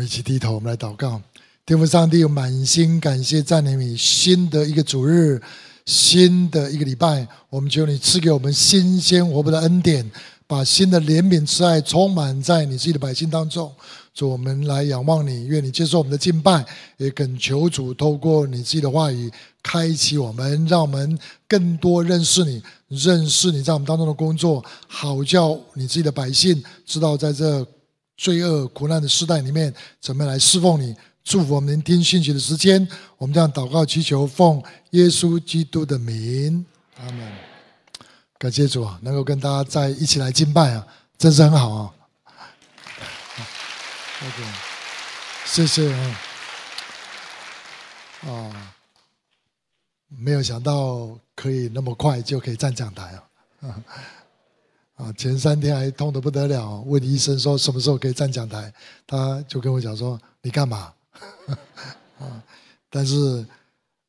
们一起低头，我们来祷告。天父上帝，满心感谢赞美你，新的一个主日，新的一个礼拜，我们求你赐给我们新鲜活泼的恩典，把新的怜悯慈爱充满在你自己的百姓当中。主，我们来仰望你，愿你接受我们的敬拜，也恳求主透过你自己的话语开启我们，让我们更多认识你，认识你在我们当中的工作，好叫你自己的百姓知道在这。罪恶苦难的时代里面，怎么来侍奉你？祝福我们聆听信息的时间。我们这样祷告祈求，奉耶稣基督的名，阿门。感谢主啊，能够跟大家在一起来敬拜啊，真是很好啊。OK，谢谢啊。啊，没有想到可以那么快就可以站讲台啊。啊，前三天还痛得不得了，问医生说什么时候可以站讲台，他就跟我讲说：“你干嘛？” 啊，但是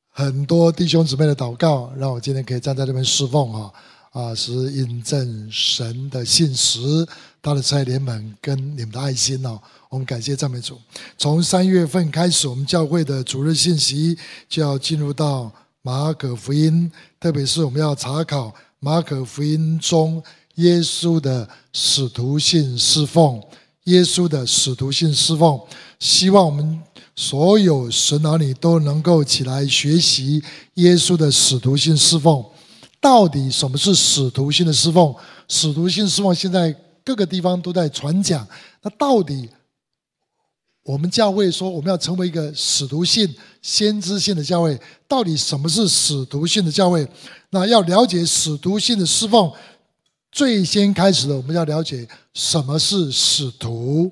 很多弟兄姊妹的祷告，让我今天可以站在这边侍奉啊啊，是印证神的信实，他的慈爱怜悯跟你们的爱心哦。我们感谢赞美主。从三月份开始，我们教会的主日信息就要进入到马可福音，特别是我们要查考马可福音中。耶稣的使徒性侍奉，耶稣的使徒性侍奉，希望我们所有神儿女都能够起来学习耶稣的使徒性侍奉。到底什么是使徒性的侍奉？使徒性侍奉现在各个地方都在传讲。那到底我们教会说我们要成为一个使徒性、先知性的教会，到底什么是使徒性的教会？那要了解使徒性的侍奉。最先开始的，我们要了解什么是使徒。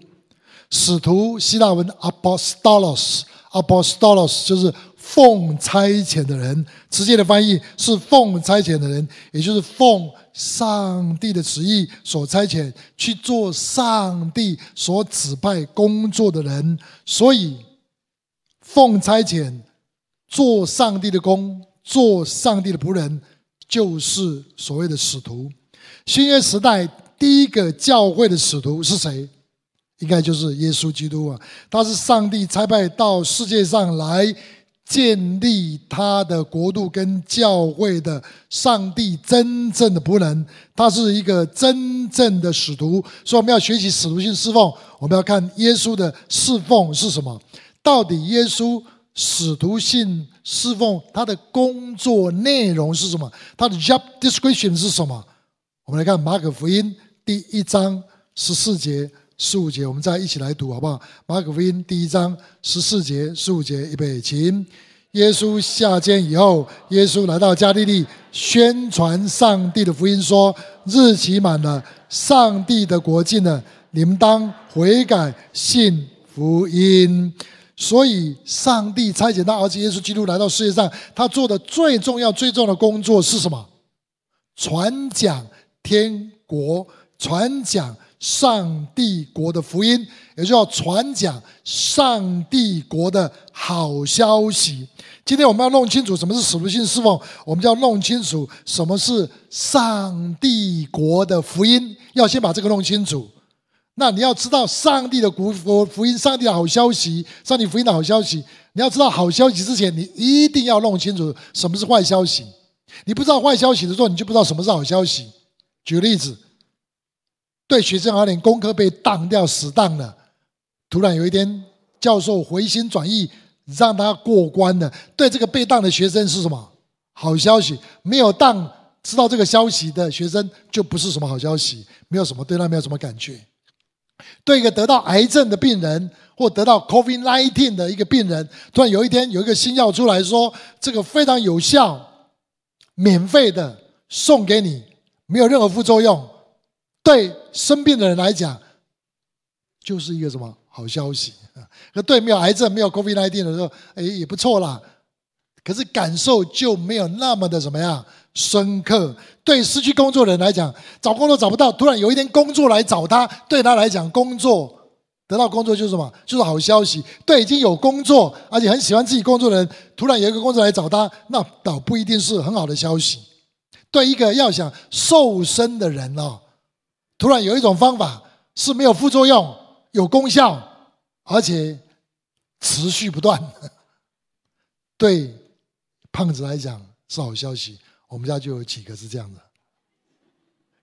使徒希腊文 apostolos，apostolos 就是奉差遣的人。直接的翻译是奉差遣的人，也就是奉上帝的旨意所差遣去做上帝所指派工作的人。所以，奉差遣做上帝的工，做上帝的仆人，就是所谓的使徒。新约时代第一个教会的使徒是谁？应该就是耶稣基督啊！他是上帝差派到世界上来建立他的国度跟教会的上帝真正的仆人，他是一个真正的使徒。所以我们要学习使徒性侍奉，我们要看耶稣的侍奉是什么？到底耶稣使徒性侍奉他的工作内容是什么？他的 job description 是什么？我们来看马可福音第一章十四节、十五节，我们再一起来读好不好？马可福音第一章十四节、十五节，预备，请。耶稣下监以后，耶稣来到加利利，宣传上帝的福音，说：日期满了，上帝的国境了，你们当悔改，信福音。所以，上帝差遣他儿子耶稣基督来到世界上，他做的最重要、最重要的工作是什么？传讲。天国传讲上帝国的福音，也就要传讲上帝国的好消息。今天我们要弄清楚什么是使徒性侍奉，我们就要弄清楚什么是上帝国的福音。要先把这个弄清楚。那你要知道上帝的国福音，上帝的好消息，上帝福音的好消息。你要知道好消息之前，你一定要弄清楚什么是坏消息。你不知道坏消息的时候，你就不知道什么是好消息。举个例子，对学生而言，功课被当掉、死当了。突然有一天，教授回心转意，让他过关了。对这个被当的学生是什么好消息？没有当，知道这个消息的学生就不是什么好消息，没有什么对他没有什么感觉。对一个得到癌症的病人，或得到 COVID-19 的一个病人，突然有一天有一个新药出来说，这个非常有效，免费的送给你。没有任何副作用，对生病的人来讲，就是一个什么好消息？可对没有癌症、没有 COVID-19 的时候，哎，也不错啦。可是感受就没有那么的怎么样深刻。对失去工作的人来讲，找工作找不到，突然有一天工作来找他，对他来讲，工作得到工作就是什么？就是好消息。对已经有工作而且很喜欢自己工作的人，突然有一个工作来找他，那倒不一定是很好的消息。对一个要想瘦身的人哦，突然有一种方法是没有副作用、有功效而且持续不断。对胖子来讲是好消息，我们家就有几个是这样的。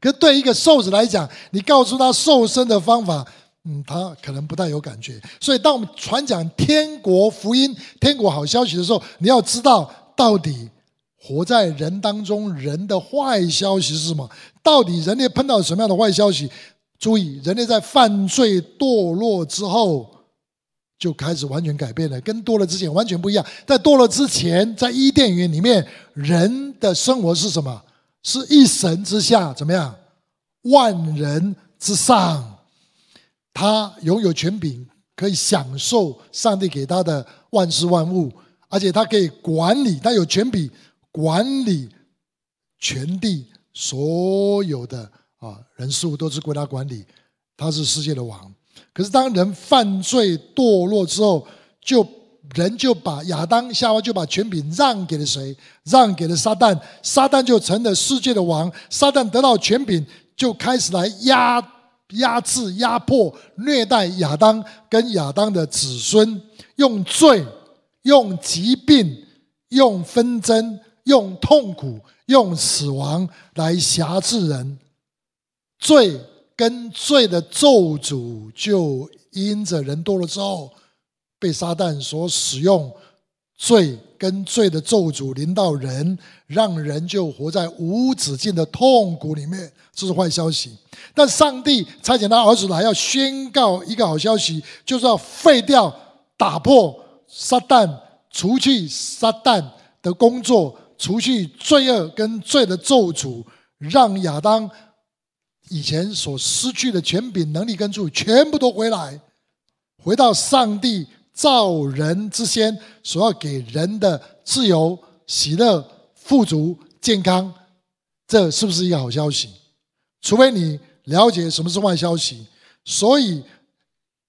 可对一个瘦子来讲，你告诉他瘦身的方法，嗯，他可能不太有感觉。所以，当我们传讲天国福音、天国好消息的时候，你要知道到底。活在人当中，人的坏消息是什么？到底人类碰到什么样的坏消息？注意，人类在犯罪堕落之后，就开始完全改变了，跟堕落之前完全不一样。在堕落之前，在伊甸园里面，人的生活是什么？是一神之下，怎么样？万人之上，他拥有权柄，可以享受上帝给他的万事万物，而且他可以管理，他有权柄。管理全地所有的啊人事物都是归他管理，他是世界的王。可是当人犯罪堕落之后，就人就把亚当夏娃就把权柄让给了谁？让给了撒旦，撒旦就成了世界的王。撒旦得到权柄，就开始来压压制、压迫、虐待亚当跟亚当的子孙，用罪、用疾病、用纷争。用痛苦、用死亡来挟制人，罪跟罪的咒诅就因着人多了之后，被撒旦所使用，罪跟罪的咒诅临到人，让人就活在无止境的痛苦里面，这是坏消息。但上帝差遣他儿子来，要宣告一个好消息，就是要废掉、打破撒旦，除去撒旦的工作。除去罪恶跟罪的咒诅，让亚当以前所失去的权柄、能力跟助全部都回来，回到上帝造人之先所要给人的自由、喜乐、富足、健康，这是不是一个好消息？除非你了解什么是坏消息。所以，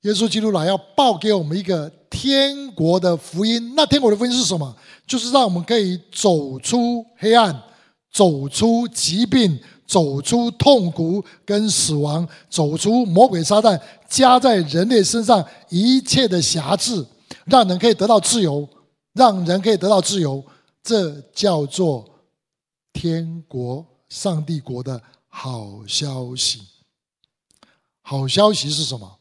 耶稣基督来要报给我们一个天国的福音。那天国的福音是什么？就是让我们可以走出黑暗，走出疾病，走出痛苦跟死亡，走出魔鬼撒旦加在人类身上一切的辖制，让人可以得到自由，让人可以得到自由，这叫做天国、上帝国的好消息。好消息是什么？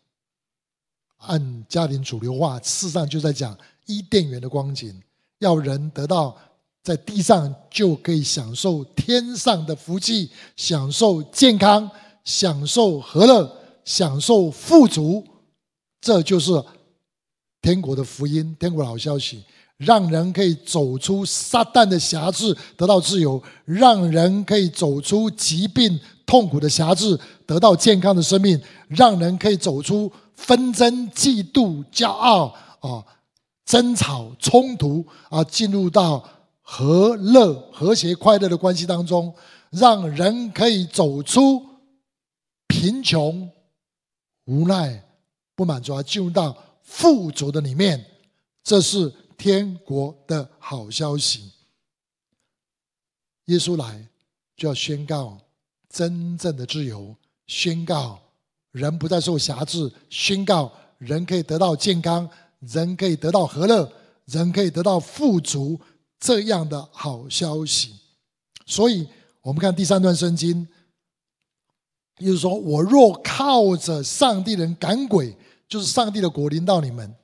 按家庭主流话，事上就在讲伊甸园的光景。要人得到在地上就可以享受天上的福气，享受健康，享受和乐，享受富足，这就是天国的福音，天国的好消息，让人可以走出撒旦的辖制，得到自由；让人可以走出疾病痛苦的辖制，得到健康的生命；让人可以走出纷争、嫉妒、骄傲啊。争吵、冲突啊，进入到和乐、和谐、快乐的关系当中，让人可以走出贫穷、无奈、不满足，而进入到富足的里面。这是天国的好消息。耶稣来就要宣告真正的自由，宣告人不再受辖制，宣告人可以得到健康。人可以得到和乐，人可以得到富足，这样的好消息。所以，我们看第三段圣经，就是说：“我若靠着上帝人赶鬼，就是上帝的国临到你们。”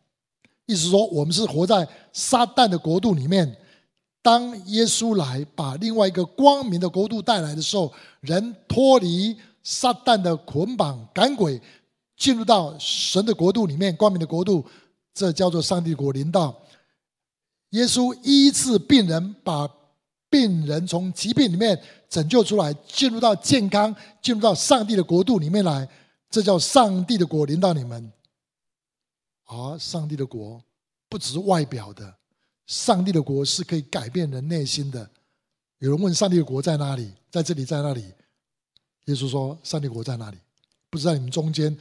意思说，我们是活在撒旦的国度里面。当耶稣来把另外一个光明的国度带来的时候，人脱离撒旦的捆绑，赶鬼，进入到神的国度里面，光明的国度。这叫做上帝国临到，耶稣医治病人，把病人从疾病里面拯救出来，进入到健康，进入到上帝的国度里面来。这叫上帝的国临到你们。而上帝的国不只是外表的，上帝的国是可以改变人内心的。有人问上帝的国在哪里？在这里，在那里？耶稣说：上帝国在哪里？不是在你们中间。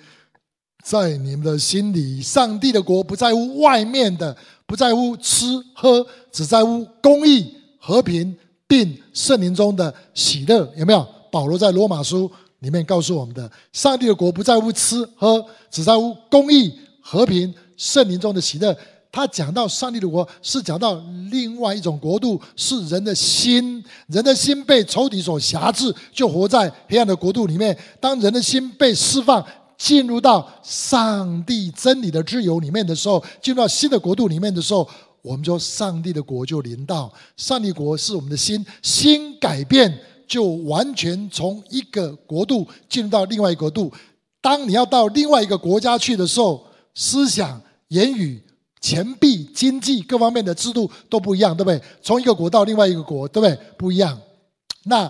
在你们的心里，上帝的国不在乎外面的，不在乎吃喝，只在乎公义、和平，并圣灵中的喜乐。有没有？保罗在罗马书里面告诉我们的，上帝的国不在乎吃喝，只在乎公义、和平，圣灵中的喜乐。他讲到上帝的国，是讲到另外一种国度，是人的心。人的心被仇敌所辖制，就活在黑暗的国度里面。当人的心被释放，进入到上帝真理的自由里面的时候，进入到新的国度里面的时候，我们说上帝的国就临到。上帝国是我们的心，心改变，就完全从一个国度进入到另外一个国度。当你要到另外一个国家去的时候，思想、言语。钱币、经济各方面的制度都不一样，对不对？从一个国到另外一个国，对不对？不一样。那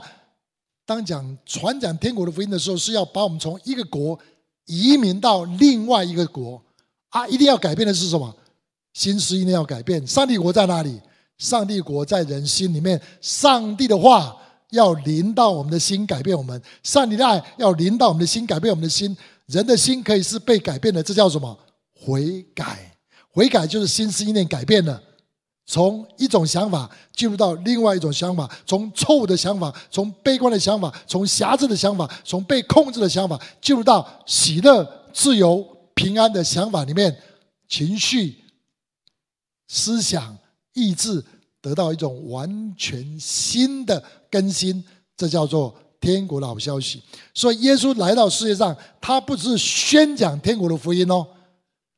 当讲传讲天国的福音的时候，是要把我们从一个国移民到另外一个国啊！一定要改变的是什么？心思一定要改变。上帝国在哪里？上帝国在人心里面。上帝的话要临到我们的心，改变我们；上帝的爱要临到我们的心，改变我们的心。人的心可以是被改变的，这叫什么？悔改。悔改就是心思意念改变了，从一种想法进入到另外一种想法，从错误的想法，从悲观的想法，从狭隘的想法，从被控制的想法，进入到喜乐、自由、平安的想法里面，情绪、思想、意志得到一种完全新的更新，这叫做天国的好消息。所以耶稣来到世界上，他不是宣讲天国的福音哦。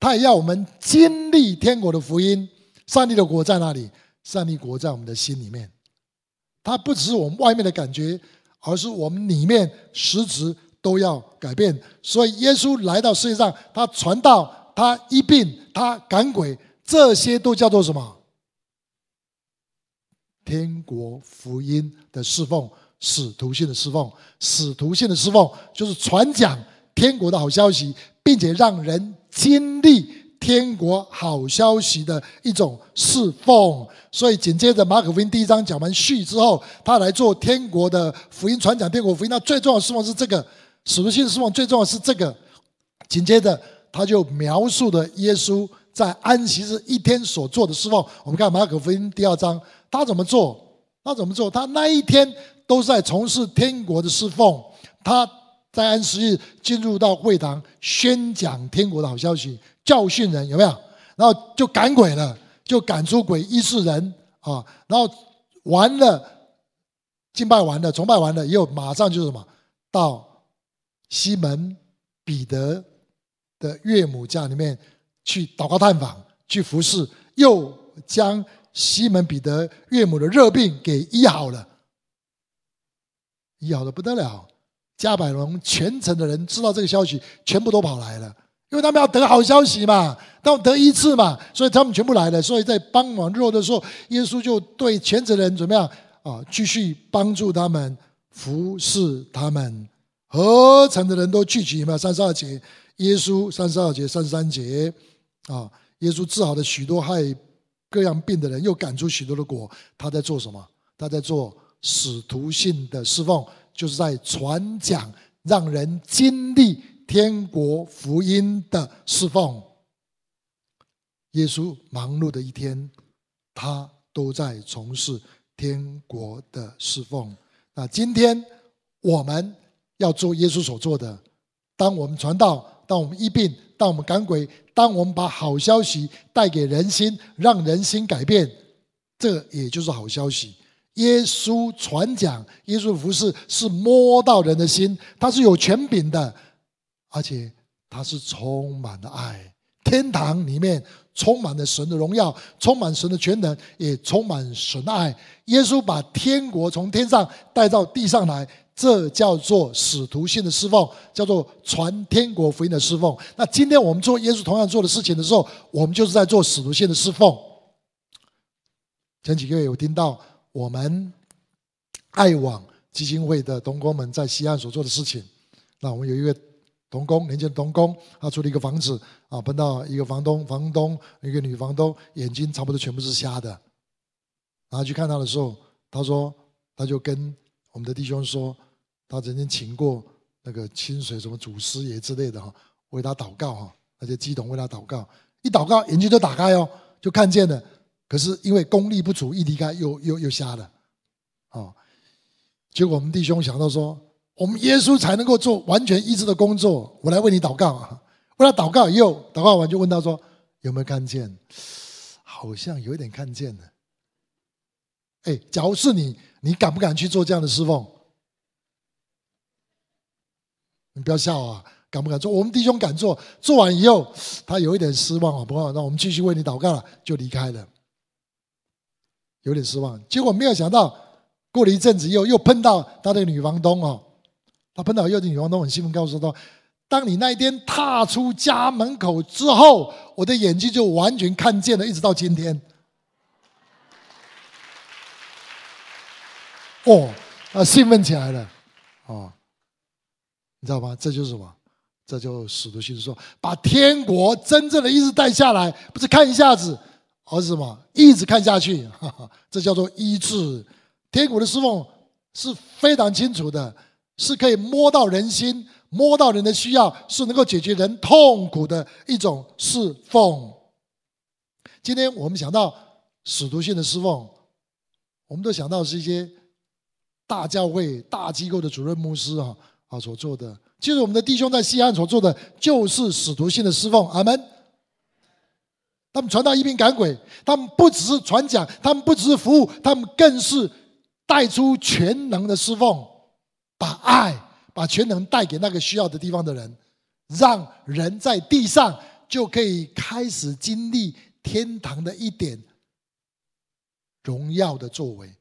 他也要我们经历天国的福音。上帝的国在哪里？上帝国在我们的心里面。它不只是我们外面的感觉，而是我们里面实质都要改变。所以耶稣来到世界上，他传道，他医病，他赶鬼，这些都叫做什么？天国福音的侍奉，使徒性的侍奉。使徒性的侍奉就是传讲天国的好消息，并且让人。经历天国好消息的一种侍奉，所以紧接着马可福音第一章讲完序之后，他来做天国的福音传讲，天国福音。那最重要的侍奉是这个，使徒性侍奉最重要是这个。紧接着他就描述了耶稣在安息日一天所做的侍奉。我们看马可福音第二章，他怎么做？他怎么做？他那一天都在从事天国的侍奉。他。在安息日进入到会堂宣讲天国的好消息，教训人有没有？然后就赶鬼了，就赶出鬼医治人啊！然后完了，敬拜完了，崇拜完了，又马上就是什么？到西门彼得的岳母家里面去祷告探访，去服侍，又将西门彼得岳母的热病给医好了，医好的不得了。加百隆全城的人知道这个消息，全部都跑来了，因为他们要得好消息嘛，他们得一次嘛，所以他们全部来了。所以在傍晚日落的时候，耶稣就对全城的人怎么样啊？继续帮助他们，服侍他们。合城的人都聚集，有没有？三十二节，耶稣三十二节、三十三节啊，耶稣治好了许多害各样病的人，又赶出许多的鬼。他在做什么？他在做使徒性的侍奉。就是在传讲，让人经历天国福音的侍奉。耶稣忙碌的一天，他都在从事天国的侍奉。那今天我们要做耶稣所做的，当我们传道，当我们医病，当我们赶鬼，当我们把好消息带给人心，让人心改变，这也就是好消息。耶稣传讲，耶稣服事是摸到人的心，他是有权柄的，而且他是充满了爱。天堂里面充满了神的荣耀，充满神的全能，也充满神的爱。耶稣把天国从天上带到地上来，这叫做使徒性的侍奉，叫做传天国福音的侍奉。那今天我们做耶稣同样做的事情的时候，我们就是在做使徒性的侍奉。前几个月有听到。我们爱网基金会的同工们在西岸所做的事情，那我们有一个同工，年轻的同工，他租了一个房子啊，碰到一个房东，房东一个女房东，眼睛差不多全部是瞎的，然后去看他的时候，他说，他就跟我们的弟兄说，他曾经请过那个清水什么祖师爷之类的哈，为他祷告哈，那些乩童为他祷告，一祷告眼睛就打开哦，就看见了。可是因为功力不足，一离开又又又瞎了，哦，结果我们弟兄想到说，我们耶稣才能够做完全医治的工作，我来为你祷告，为他祷告以后，祷告完就问他说：“有没有看见？好像有一点看见了。”哎，假如是你，你敢不敢去做这样的侍奉？你不要笑啊！敢不敢做？我们弟兄敢做，做完以后他有一点失望啊，不过那我们继续为你祷告了，就离开了。有点失望，结果没有想到，过了一阵子又又碰到他的女房东哦，他碰到又的女房东很兴奋，告诉他：当你那一天踏出家门口之后，我的眼睛就完全看见了，一直到今天。哦，啊，兴奋起来了，哦，你知道吗？这就是什么？这就使徒行说，把天国真正的意思带下来，不是看一下子，而是什么？一直看下去，哈哈，这叫做医治。天国的侍奉是非常清楚的，是可以摸到人心、摸到人的需要，是能够解决人痛苦的一种侍奉。今天我们想到使徒性的侍奉，我们都想到是一些。大教会、大机构的主任牧师啊啊所做的，其实我们的弟兄在西安所做的，就是使徒性的侍奉。阿门。他们传道、医病、赶鬼，他们不只是传讲，他们不只是服务，他们更是带出全能的侍奉，把爱、把全能带给那个需要的地方的人，让人在地上就可以开始经历天堂的一点荣耀的作为。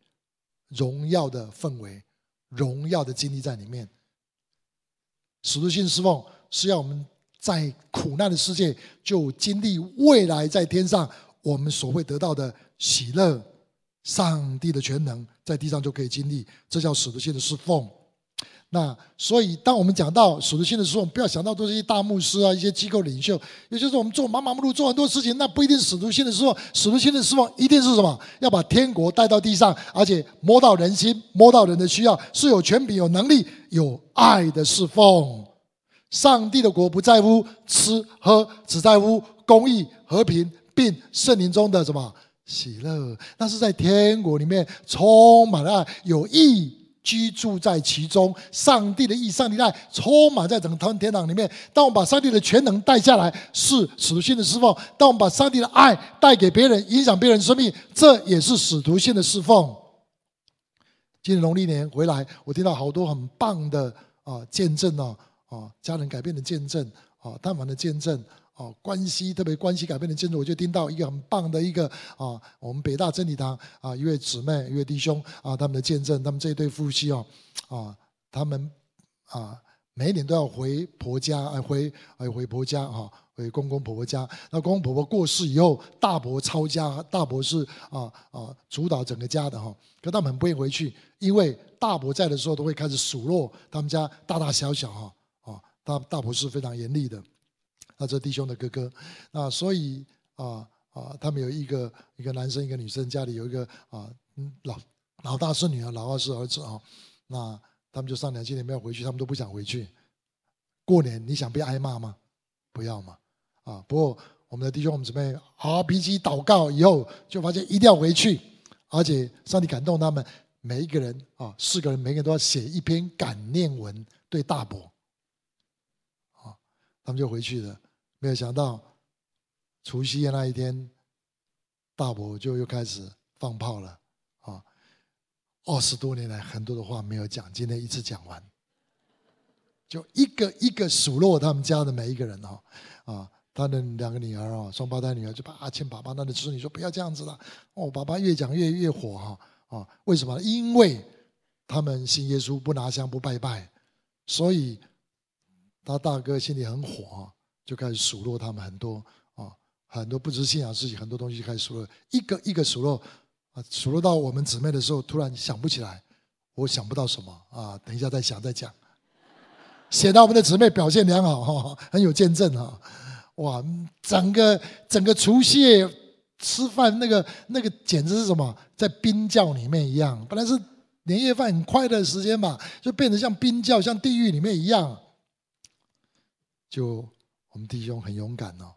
荣耀的氛围，荣耀的经历在里面。使徒性侍奉是要我们在苦难的世界就经历未来在天上我们所会得到的喜乐，上帝的全能在地上就可以经历，这叫使徒性的侍奉。那所以，当我们讲到使徒性的时候，不要想到都是一些大牧师啊，一些机构领袖，也就是我们做忙忙碌碌做很多事情，那不一定使徒性的时候。使徒性的时候一定是什么？要把天国带到地上，而且摸到人心，摸到人的需要，是有权柄、有能力、有爱的侍奉。上帝的国不在乎吃喝，只在乎公义、和平，并圣灵中的什么喜乐？那是在天国里面充满了爱，有义。居住在其中，上帝的义、上帝的爱充满在整个天堂里面。当我们把上帝的全能带下来，是使徒性的侍奉；当我们把上帝的爱带给别人，影响别人生命，这也是使徒性的侍奉。今年农历年回来，我听到好多很棒的啊见证哦，啊家人改变的见证啊探访的见证。哦，关系特别关系改变的见证，我就听到一个很棒的一个啊，我们北大真理堂啊一位姊妹一位弟兄啊，他们的见证，他们这一对夫妻哦啊，他们啊每一年都要回婆家，啊回哎回婆家哈，回公公婆婆家。那公公婆婆过世以后，大伯抄家，大伯是啊啊主导整个家的哈，可他们很不愿意回去，因为大伯在的时候都会开始数落他们家大大小小哈，大大伯是非常严厉的。他这弟兄的哥哥，那所以啊啊，他们有一个一个男生一个女生，家里有一个啊，老老大是女儿，老二是儿子啊。那他们就商量今年没有回去，他们都不想回去。过年你想被挨骂吗？不要嘛啊！不过我们的弟兄我们准备好好脾气祷告以后，就发现一定要回去，而且上帝感动他们每一个人啊，四个人每个人都要写一篇感念文对大伯，他们就回去了。没有想到，除夕夜那一天，大伯就又开始放炮了啊！二十多年来很多的话没有讲，今天一次讲完，就一个一个数落他们家的每一个人哈啊！他的两个女儿啊，双胞胎女儿就把阿庆爸爸那的子女说不要这样子了哦，爸爸越讲越越火哈啊！为什么？因为他们信耶稣不拿香不拜拜，所以他大哥心里很火。就开始数落他们很多啊，很多不知信仰事情，很多东西就开始数落，一个一个数落啊，数落到我们姊妹的时候，突然想不起来，我想不到什么啊，等一下再想再讲。写到我们的姊妹表现良好哈，很有见证哈，哇，整个整个除夕吃饭那个那个简直是什么，在冰窖里面一样，本来是年夜饭很快乐的时间嘛，就变成像冰窖，像地狱里面一样，就。我们弟兄很勇敢哦，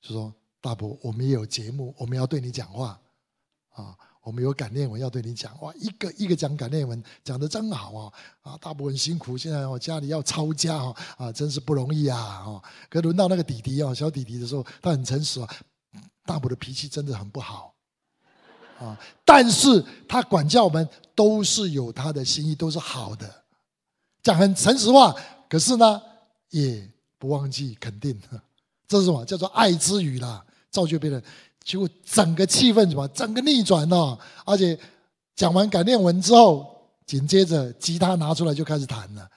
就说大伯，我们也有节目，我们要对你讲话啊。我们有感念文要对你讲，哇，一个一个讲感念文，讲的真好啊！啊，大伯很辛苦，现在我家里要抄家哈，啊，真是不容易啊！哦，可轮到那个弟弟啊，小弟弟的时候，他很诚实啊，大伯的脾气真的很不好啊，但是他管教我们都是有他的心意，都是好的，讲很诚实话，可是呢，也不忘记肯定，这是什么？叫做爱之语啦，造就别人。结果整个气氛什么？整个逆转了，而且讲完感念文之后，紧接着吉他拿出来就开始弹了。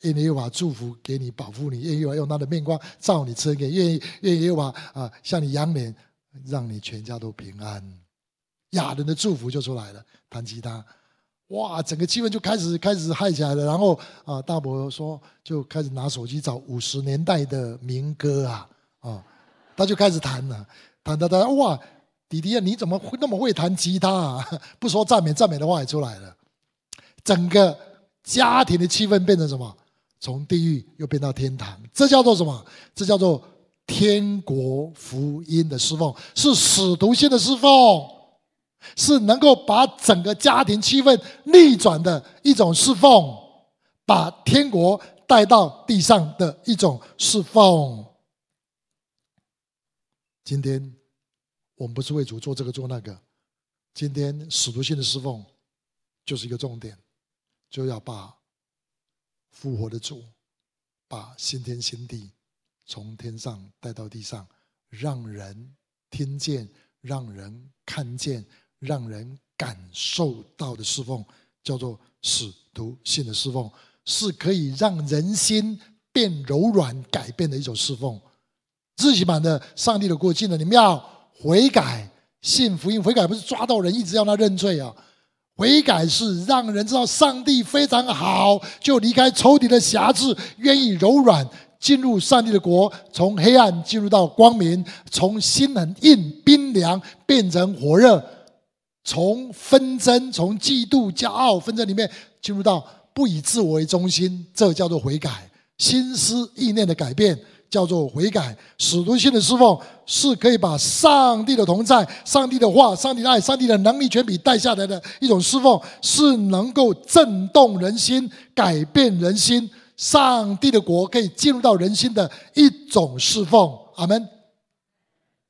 愿耶和华祝福给你，保护你；愿耶和华用他的面光照你，赐给；愿意愿耶和华啊向你扬脸，让你全家都平安。亚人的祝福就出来了。弹吉他，哇，整个气氛就开始开始嗨起来了。然后啊，大伯说就开始拿手机找五十年代的民歌啊啊，他就开始弹了。弹弹弹！哇，弟弟啊，你怎么会那么会弹吉他啊？不说赞美，赞美的话也出来了。整个家庭的气氛变成什么？从地狱又变到天堂，这叫做什么？这叫做天国福音的侍奉，是使徒性的侍奉，是能够把整个家庭气氛逆转的一种侍奉，把天国带到地上的一种侍奉。今天我们不是为主做这个做那个，今天使徒性的侍奉就是一个重点，就要把复活的主，把新天新地从天上带到地上，让人听见、让人看见、让人感受到的侍奉，叫做使徒性的侍奉，是可以让人心变柔软、改变的一种侍奉。自己版的上帝的国进了，你们要悔改，信福音。悔改不是抓到人一直要他认罪啊，悔改是让人知道上帝非常好，就离开仇敌的辖制，愿意柔软进入上帝的国，从黑暗进入到光明，从心很硬冰凉变成火热，从纷争、从嫉妒、骄傲、纷争里面进入到不以自我为中心，这叫做悔改，心思意念的改变。叫做悔改，使徒性的侍奉是可以把上帝的同在、上帝的话、上帝的爱、上帝的能力、全比带下来的一种侍奉，是能够震动人心、改变人心，上帝的国可以进入到人心的一种侍奉。阿门。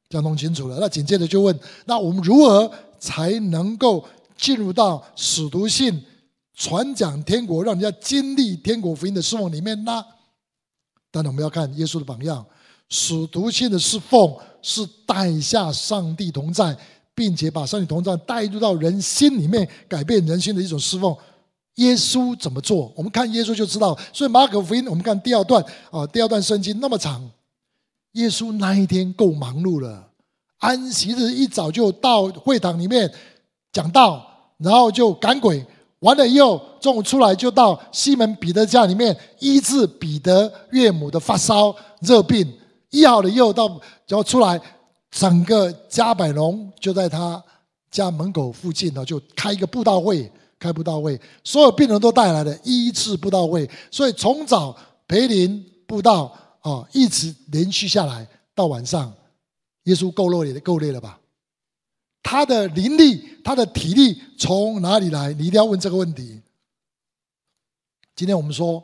这样弄清楚了，那紧接着就问：那我们如何才能够进入到使徒性传讲天国，让人家经历天国福音的侍奉里面呢？但是，我们要看耶稣的榜样，使徒性的侍奉是带下上帝同在，并且把上帝同在带入到人心里面，改变人心的一种侍奉。耶稣怎么做？我们看耶稣就知道。所以马可福音，我们看第二段啊，第二段圣经那么长，耶稣那一天够忙碌了。安息日一早就到会堂里面讲道，然后就赶鬼。完了以后，中午出来就到西门彼得家里面医治彼得岳母的发烧热病，医好了以后到然后出来，整个加百隆就在他家门口附近呢，就开一个布道会，开布道会，所有病人都带来了医治布道会，所以从早培林布道啊，一直连续下来到晚上，耶稣够累了，够累了吧？他的灵力，他的体力从哪里来？你一定要问这个问题。今天我们说，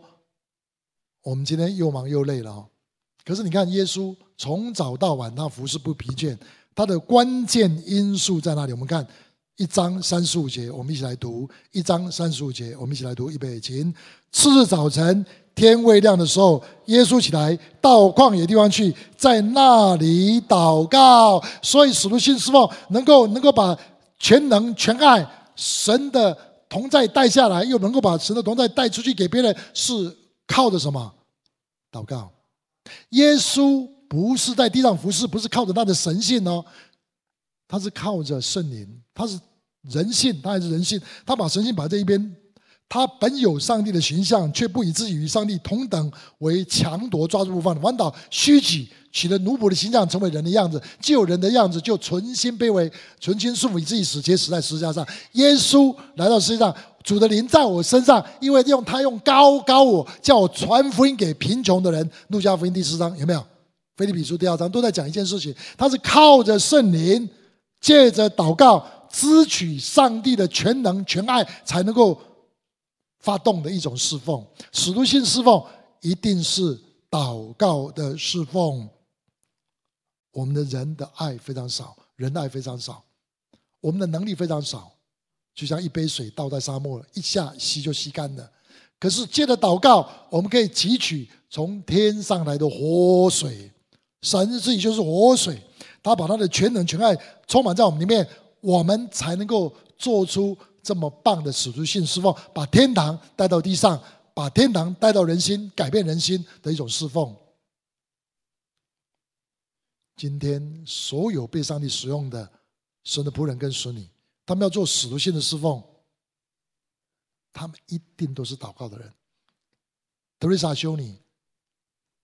我们今天又忙又累了哦。可是你看，耶稣从早到晚，他服侍不疲倦。他的关键因素在哪里？我们看一章三十五节，我们一起来读。一章三十五节，我们一起来读。预备，请。次日早晨。天未亮的时候，耶稣起来到旷野地方去，在那里祷告。所以使徒性侍奉能够能够把全能全爱神的同在带下来，又能够把神的同在带出去给别人，是靠着什么？祷告。耶稣不是在地上服侍，不是靠着他的神性哦，他是靠着圣灵，他是人性，他还是人性，他把神性摆在一边。他本有上帝的形象，却不以自己与上帝同等为强夺，抓住不放，反倒虚己，取了奴仆的形象，成为人的样子。既有人的样子，就存心卑微，存心顺服，以自己死，且死在十字架上。耶稣来到世界上，主的灵在我身上，因为用他用膏膏我，叫我传福音给贫穷的人。路加福音第四章有没有？腓利比书第二章都在讲一件事情，他是靠着圣灵，借着祷告。支取上帝的全能全爱才能够发动的一种侍奉。使徒性侍奉一定是祷告的侍奉。我们的人的爱非常少，人的爱非常少，我们的能力非常少，就像一杯水倒在沙漠，一下吸就吸干了。可是借着祷告，我们可以汲取从天上来的活水，神自己就是活水，他把他的全能全爱充满在我们里面，我们才能够做出这么棒的使徒性侍奉，把天堂带到地上，把天堂带到人心，改变人心的一种侍奉。今天所有被上帝使用的神的仆人跟使女，他们要做使徒性的侍奉。他们一定都是祷告的人。德瑞莎修女，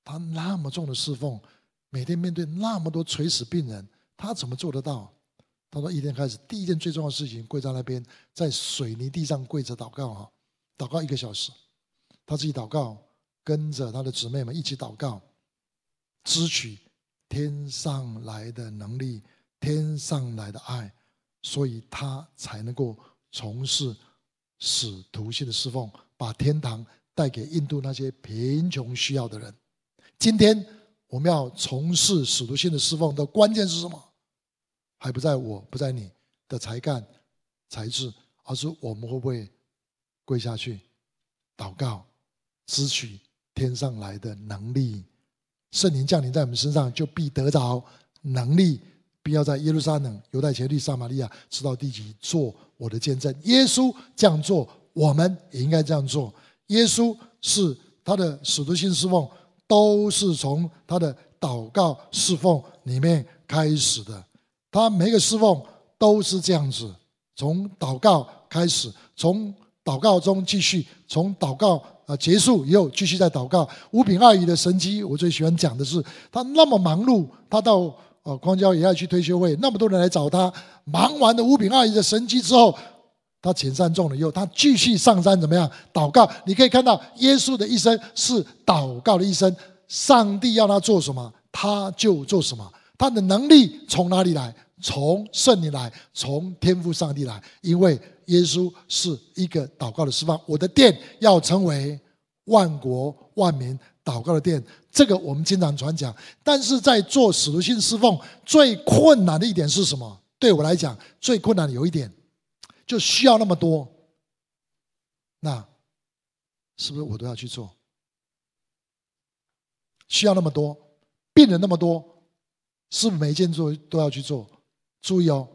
她那么重的侍奉，每天面对那么多垂死病人，她怎么做得到？他说一天开始，第一件最重要的事情，跪在那边，在水泥地上跪着祷告啊，祷告一个小时。他自己祷告，跟着他的姊妹们一起祷告，支取天上来的能力，天上来的爱，所以他才能够从事。使徒性的侍奉，把天堂带给印度那些贫穷需要的人。今天我们要从事使徒性的侍奉的关键是什么？还不在我，不在你的才干、才智，而是我们会不会跪下去祷告，支取天上来的能力。圣灵降临在我们身上，就必得着能力。必要在耶路撒冷、犹太、全地、撒玛利亚，直到地极，做我的见证。耶稣这样做，我们也应该这样做。耶稣是他的使徒性侍奉，都是从他的祷告侍奉里面开始的。他每个侍奉都是这样子，从祷告开始，从祷告中继续，从祷告啊结束以后继续再祷告。五饼二鱼的神迹，我最喜欢讲的是他那么忙碌，他到。呃，光教也要去退休会，那么多人来找他。忙完了五饼二鱼的神迹之后，他遣散众了以后，他继续上山怎么样？祷告。你可以看到耶稣的一生是祷告的一生。上帝要他做什么，他就做什么。他的能力从哪里来？从圣灵来，从天父上帝来。因为耶稣是一个祷告的示范。我的殿要成为万国万民祷告的殿，这个我们经常传讲。但是在做使徒性侍奉，最困难的一点是什么？对我来讲，最困难的有一点，就需要那么多。那是不是我都要去做？需要那么多，病人那么多，是不是每一件做都要去做？注意哦，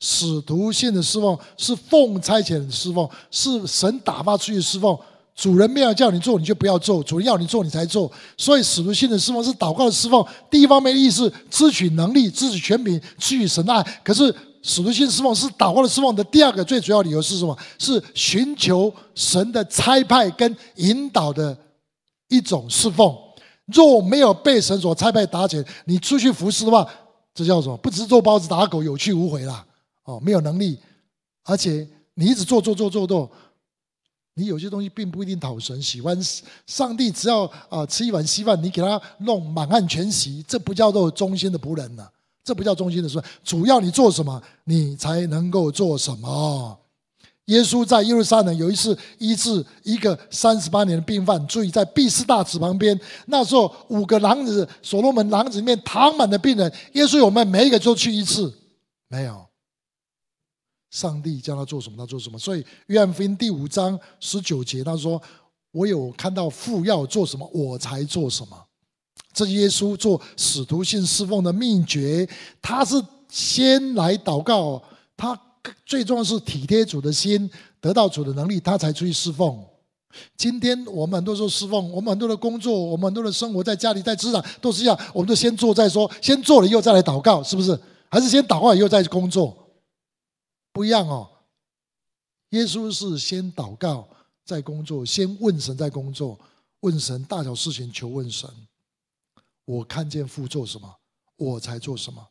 使徒性的侍奉是奉差遣的侍奉，是神打发出去的侍奉。主人没有叫你做，你就不要做；主人要你做，你才做。所以，使徒性的侍奉是祷告的侍奉。第一方面的意思，支取能力，支取权柄，支取神爱。可是，使徒性侍奉是祷告的侍奉的第二个最主要理由是什么？是寻求神的差派跟引导的一种侍奉。若没有被神所差派打遣，你出去服侍的话，这叫什么？不只是做包子打狗，有去无回啦。哦，没有能力，而且你一直做做做做做。你有些东西并不一定讨神喜欢，上帝只要啊吃一碗稀饭，你给他弄满汉全席，这不叫做忠心的仆人呢，这不叫忠心的仆人。主要你做什么，你才能够做什么。耶稣在耶路撒冷有一次医治一个三十八年的病患，注意在毕士大池旁边，那时候五个廊子，所罗门廊子里面躺满的病人，耶稣有没有每一个都去医治？没有。上帝叫他做什么，他做什么。所以约翰福音第五章十九节，他说：“我有看到父要做什么，我才做什么。”这耶稣做使徒性侍奉的秘诀。他是先来祷告，他最重要是体贴主的心，得到主的能力，他才出去侍奉。今天我们很多时候侍奉，我们很多的工作，我们很多的生活，在家里，在职场都是这样，我们都先做再说，先做了以后再来祷告，是不是？还是先祷告以后再工作？不一样哦，耶稣是先祷告再工作，先问神再工作，问神大小事情求问神。我看见父做什么，我才做什么。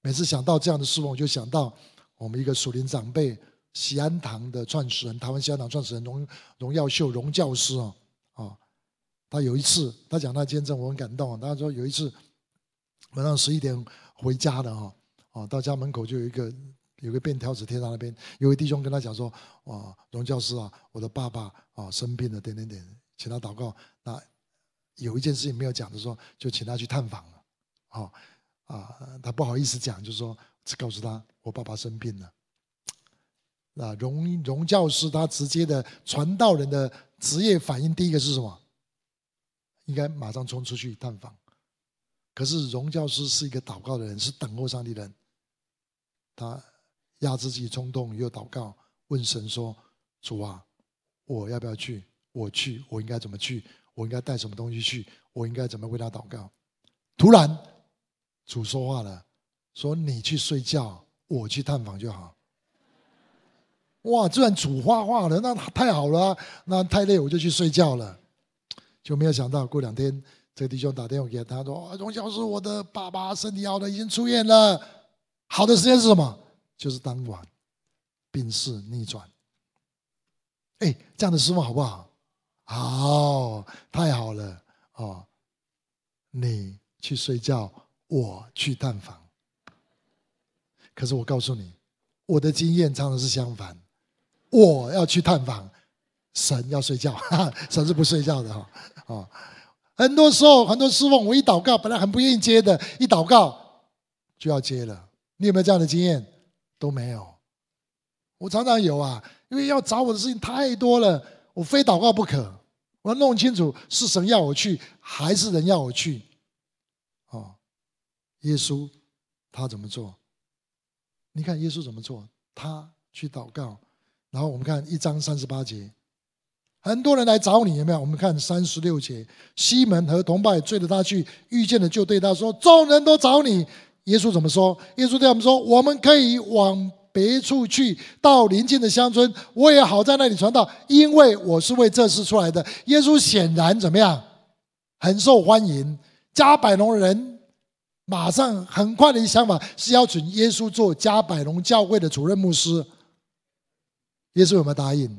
每次想到这样的侍奉，我就想到我们一个属灵长辈，西安堂的创始人，台湾西安堂创始人荣荣耀秀荣教师哦，啊，他有一次他讲他见证，我很感动。他说有一次晚上十一点回家的哈，啊，到家门口就有一个。有个便条纸贴在那边。有位弟兄跟他讲说：“哇，荣教师啊，我的爸爸啊生病了，点点点，请他祷告。那有一件事情没有讲的时候，就请他去探访了。好啊，他不好意思讲，就说告诉他我爸爸生病了。那荣荣教师他直接的传道人的职业反应，第一个是什么？应该马上冲出去探访。可是荣教师是一个祷告的人，是等候上帝的人。他压制自己冲动，又祷告，问神说：“主啊，我要不要去？我去，我应该怎么去？我应该带什么东西去？我应该怎么为他祷告？”突然，主说话了，说：“你去睡觉，我去探访就好。”哇！居然主画画了，那太好了，那太累，我就去睡觉了。就没有想到，过两天，这个弟兄打电话给他，说：“荣教授，我的爸爸身体好了，已经出院了。”好的时间是什么？就是当晚，病势逆转。哎，这样的师傅好不好？好，太好了哦！你去睡觉，我去探访。可是我告诉你，我的经验常常是相反。我要去探访，神要睡觉，哈 哈神是不睡觉的哈。啊，很多时候，很多师傅，我一祷告，本来很不愿意接的，一祷告就要接了。你有没有这样的经验？都没有。我常常有啊，因为要找我的事情太多了，我非祷告不可。我要弄清楚是神要我去，还是人要我去。哦，耶稣他怎么做？你看耶稣怎么做？他去祷告，然后我们看一章三十八节，很多人来找你，有没有？我们看三十六节，西门和同伴追着他去，遇见了就对他说：“众人都找你。”耶稣怎么说？耶稣对他们说：“我们可以往别处去，到邻近的乡村，我也好在那里传道，因为我是为这事出来的。”耶稣显然怎么样？很受欢迎。加百隆人马上很快的一个想法是邀请耶稣做加百隆教会的主任牧师。耶稣有没有答应？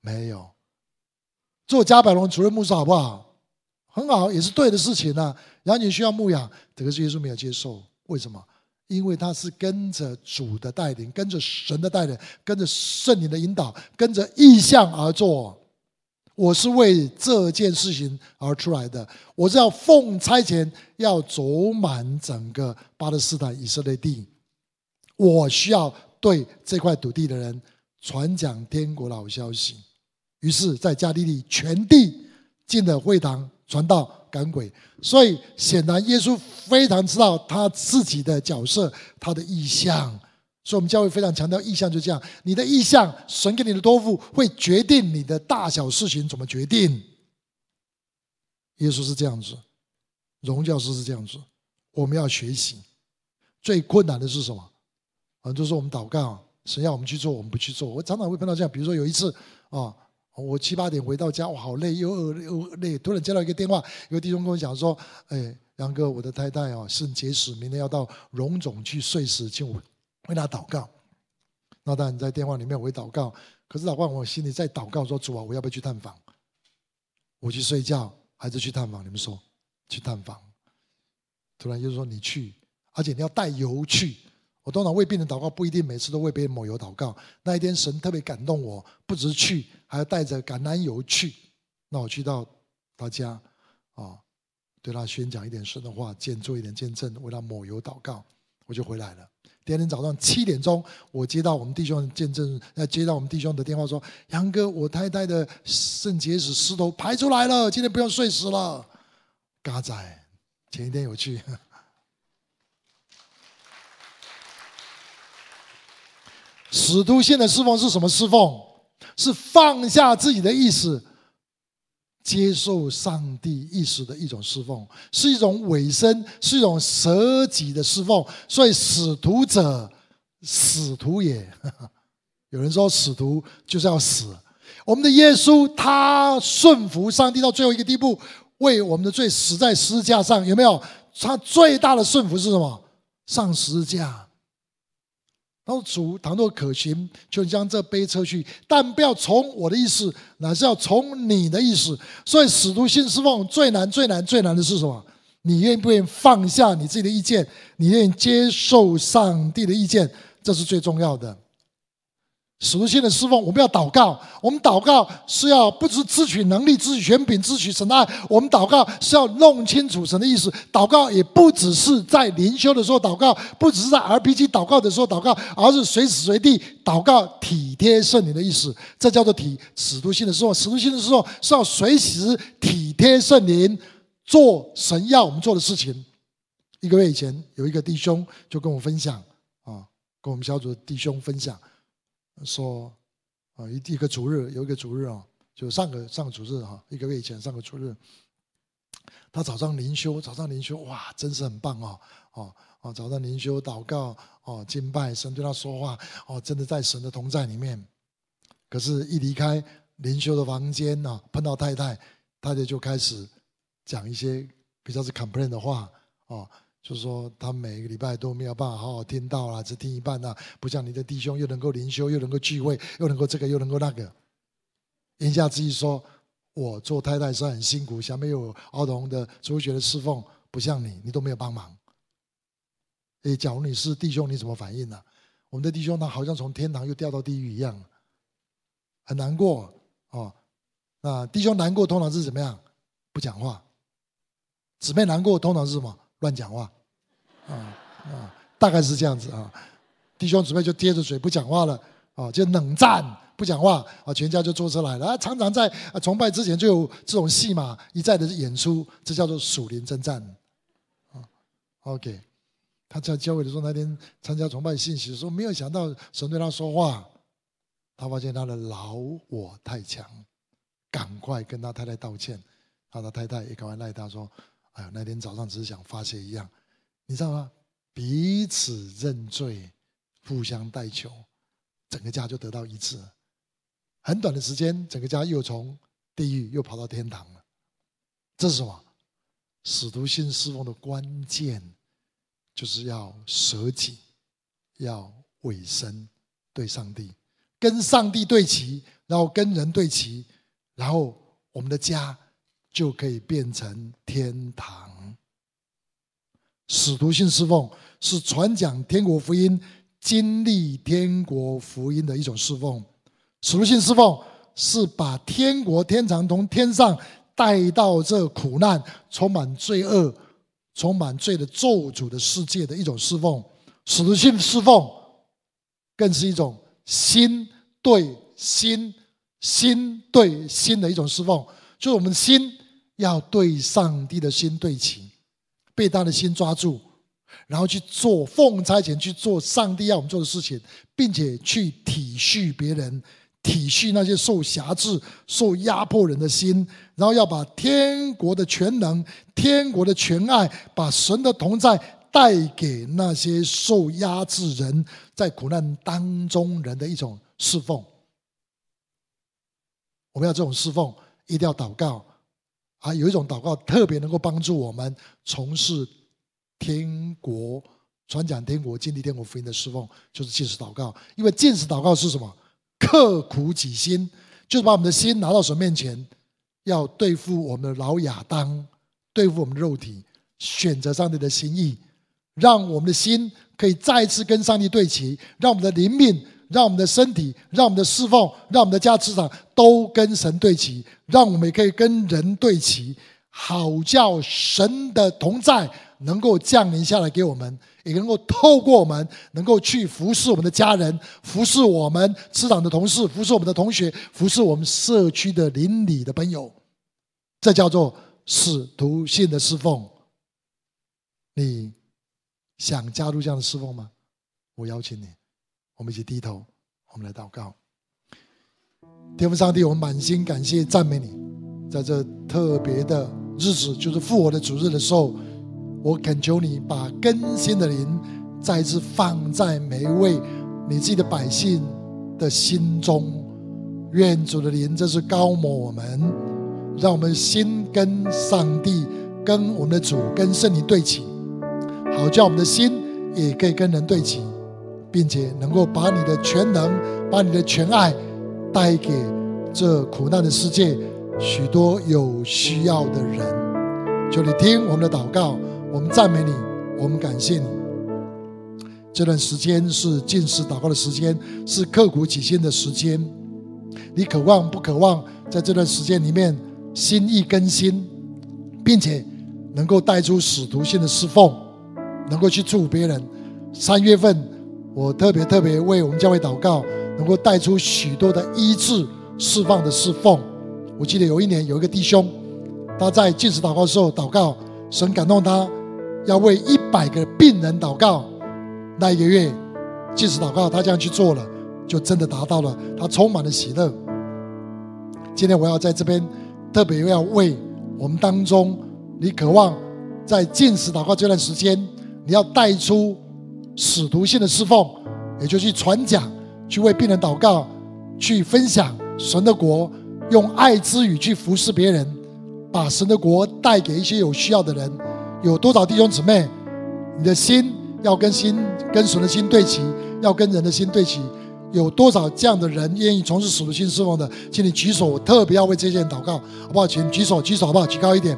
没有。做加百隆主任牧师好不好？很好，也是对的事情呢、啊。然后你需要牧养，可是耶稣没有接受。为什么？因为他是跟着主的带领，跟着神的带领，跟着圣灵的引导，跟着意向而做。我是为这件事情而出来的，我是要奉差遣，要走满整个巴勒斯坦以色列地。我需要对这块土地的人传讲天国的好消息。于是，在加利利全地进了会堂传道。赶鬼，所以显然耶稣非常知道他自己的角色，他的意向。所以我们教会非常强调意向，就这样，你的意向，神给你的托付，会决定你的大小事情怎么决定。耶稣是这样子，荣教师是这样子，我们要学习。最困难的是什么？很多时候我们祷告，神要我们去做，我们不去做。我常常会碰到这样，比如说有一次啊。我七八点回到家，我好累，又饿又累。突然接到一个电话，有个弟兄跟我讲说：“哎，杨哥，我的太太啊，肾结石，明天要到荣总去睡死，请我为他祷告。”那当然在电话里面我会祷告，可是祷告我心里在祷告说：“主啊，我要不要去探访？我去睡觉还是去探访？你们说去探访？”突然就说：“你去，而且你要带油去。”我通常为病人祷告，不一定每次都为别人抹油祷告。那一天神特别感动我，不只是去，还要带着橄榄油去。那我去到他家，啊，对他宣讲一点神的话，见做一点见证，为他抹油祷告，我就回来了。第二天早上七点钟，我接到我们弟兄的见证，呃接到我们弟兄的电话说：“杨哥，我太太的肾结石石头排出来了，今天不用睡死了。”嘎仔，前一天有去。使徒性的侍奉是什么侍奉？是放下自己的意思，接受上帝意识的一种侍奉，是一种委身，是一种舍己的侍奉。所以，使徒者，使徒也。有人说，使徒就是要死。我们的耶稣，他顺服上帝到最后一个地步，为我们的罪死在十字架上。有没有？他最大的顺服是什么？上十字架。然后主，倘若可行，就将这杯撤去，但不要从我的意思，乃是要从你的意思。所以使徒信侍奉最难、最难、最难的是什么？你愿不愿意放下你自己的意见？你愿意接受上帝的意见？这是最重要的。使徒性的侍奉，我们要祷告。我们祷告是要不只是支取能力、支取权柄、支取神爱。我们祷告是要弄清楚神的意思。祷告也不只是在灵修的时候祷告，不只是在 RPG 祷告的时候祷告，而是随时随地祷告，体贴圣灵的意思。这叫做体使徒性的侍奉。使徒性的侍奉是要随时体贴圣灵，做神要我们做的事情。一个月以前，有一个弟兄就跟我分享啊，跟我们小组的弟兄分享。说啊，一一个主日有一个主日啊，就上个上个主日哈，一个月以前上个主日，他早上灵修，早上灵修哇，真是很棒哦哦哦，早上灵修祷告哦，敬拜神对他说话哦，真的在神的同在里面。可是，一离开灵修的房间啊，碰到太太，太太就开始讲一些比较是 complain 的话哦。就是说，他每个礼拜都没有办法好好听到啊，只听一半啊，不像你的弟兄又能够灵修，又能够聚会，又能够这个，又能够那个。言下之意说，我做太太是很辛苦，下面有儿童的主学的侍奉，不像你，你都没有帮忙。诶，假如你是弟兄，你怎么反应呢、我们的弟兄他好像从天堂又掉到地狱一样，很难过哦。那弟兄难过通常是怎么样？不讲话。姊妹难过通常是什么？乱讲话，啊啊，大概是这样子啊。弟兄姊妹就接着嘴不讲话了，啊，就冷战不讲话，啊，全家就坐车来了。啊，常常在崇拜之前就有这种戏码一再的演出，这叫做属灵征战。啊，OK，他在教会的时候那天参加崇拜信息的时候，没有想到神对他说话，他发现他的老我太强，赶快跟他太太道歉，他的太太也赶快赖他说。哎呀，那天早上只是想发泄一样，你知道吗？彼此认罪，互相代求，整个家就得到一致。很短的时间，整个家又从地狱又跑到天堂了。这是什么？使徒性侍奉的关键，就是要舍己，要委身对上帝，跟上帝对齐，然后跟人对齐，然后我们的家。就可以变成天堂。使徒性侍奉是传讲天国福音、经历天国福音的一种侍奉。使徒性侍奉是把天国天堂从天上带到这苦难、充满罪恶、充满罪的咒诅的世界的一种侍奉。使徒性侍奉更是一种心对心、心对心的一种侍奉，就是我们心。要对上帝的心对齐，被他的心抓住，然后去做奉差遣去做上帝要我们做的事情，并且去体恤别人，体恤那些受辖制、受压迫人的心，然后要把天国的全能、天国的全爱，把神的同在带给那些受压制人在苦难当中人的一种侍奉。我们要这种侍奉，一定要祷告。啊，有一种祷告特别能够帮助我们从事天国、传讲天国、经历天国福音的侍奉，就是禁食祷告。因为禁食祷告是什么？刻苦己心，就是把我们的心拿到神面前，要对付我们的老亚当，对付我们的肉体，选择上帝的心意，让我们的心可以再次跟上帝对齐，让我们的灵命。让我们的身体，让我们的侍奉，让我们的家职场都跟神对齐，让我们也可以跟人对齐，好叫神的同在能够降临下来给我们，也能够透过我们，能够去服侍我们的家人，服侍我们职场的同事，服侍我们的同学，服侍我们社区的邻里的朋友，这叫做使徒性的侍奉。你想加入这样的侍奉吗？我邀请你。我们一起低头，我们来祷告。天父上帝，我们满心感谢赞美你，在这特别的日子，就是复活的主日的时候，我恳求你把更新的灵再次放在每一位你自己的百姓的心中。愿主的灵，这是膏抹我们，让我们心跟上帝、跟我们的主、跟圣灵对齐，好叫我们的心也可以跟人对齐。并且能够把你的全能、把你的全爱带给这苦难的世界许多有需要的人，求你听我们的祷告，我们赞美你，我们感谢你。这段时间是进食祷告的时间，是刻苦己心的时间。你渴望不渴望在这段时间里面心意更新，并且能够带出使徒性的侍奉，能够去祝别人。三月份，我特别特别为我们教会祷告，能够带出许多的医治、释放的侍奉。我记得有一年有一个弟兄，他在进食祷告的时候祷告，神感动他要为一百个病人祷告。那一个月进食祷告，他这样去做了，就真的达到了，他充满了喜乐。今天我要在这边特别要为我们当中，你渴望在进食祷告这段时间，你要带出使徒性的侍奉，也就去传讲，去为病人祷告，去分享神的国，用爱之语去服侍别人，把神的国带给一些有需要的人。有多少弟兄姊妹，你的心要跟心跟神的心对齐，要跟人的心对齐？有多少这样的人愿意从事使徒性侍奉的？请你举手，我特别要为这些人祷告，好不好？请举手，举手好不好？举高一点，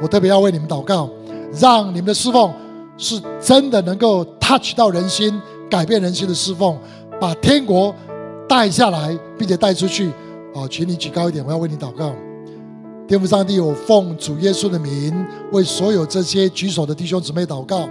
我特别要为你们祷告，让你们的侍奉是真的能够 touch 到人心、改变人心的侍奉，把天国带下来，并且带出去。好，请你举高一点，我要为你祷告。天父上帝，我奉主耶稣的名，为所有这些举手的弟兄姊妹祷告，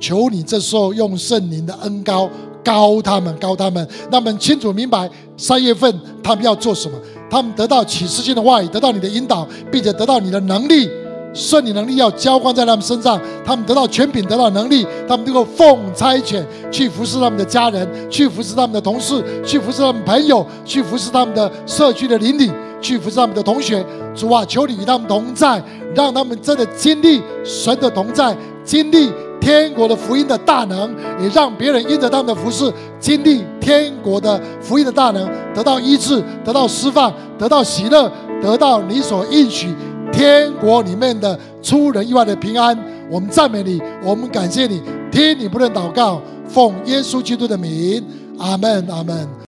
求你这时候用圣灵的恩膏。高他们，高他们，让他们清楚明白三月份他们要做什么。他们得到启示性的话语，得到你的引导，并且得到你的能力，圣灵能力要浇灌在他们身上。他们得到权柄，得到能力，他们能够奉差遣去服侍他们的家人，去服侍他们的同事，去服侍他们朋友，去服侍他们的社区的邻里，去服侍他们的同学。主啊，求你与他们同在，让他们真的经历神的同在，经历。天国的福音的大能，也让别人因着他们的服侍，经历天国的福音的大能，得到医治，得到释放，得到喜乐，得到你所应许天国里面的出人意外的平安。我们赞美你，我们感谢你，听你不断祷告，奉耶稣基督的名，阿门，阿门。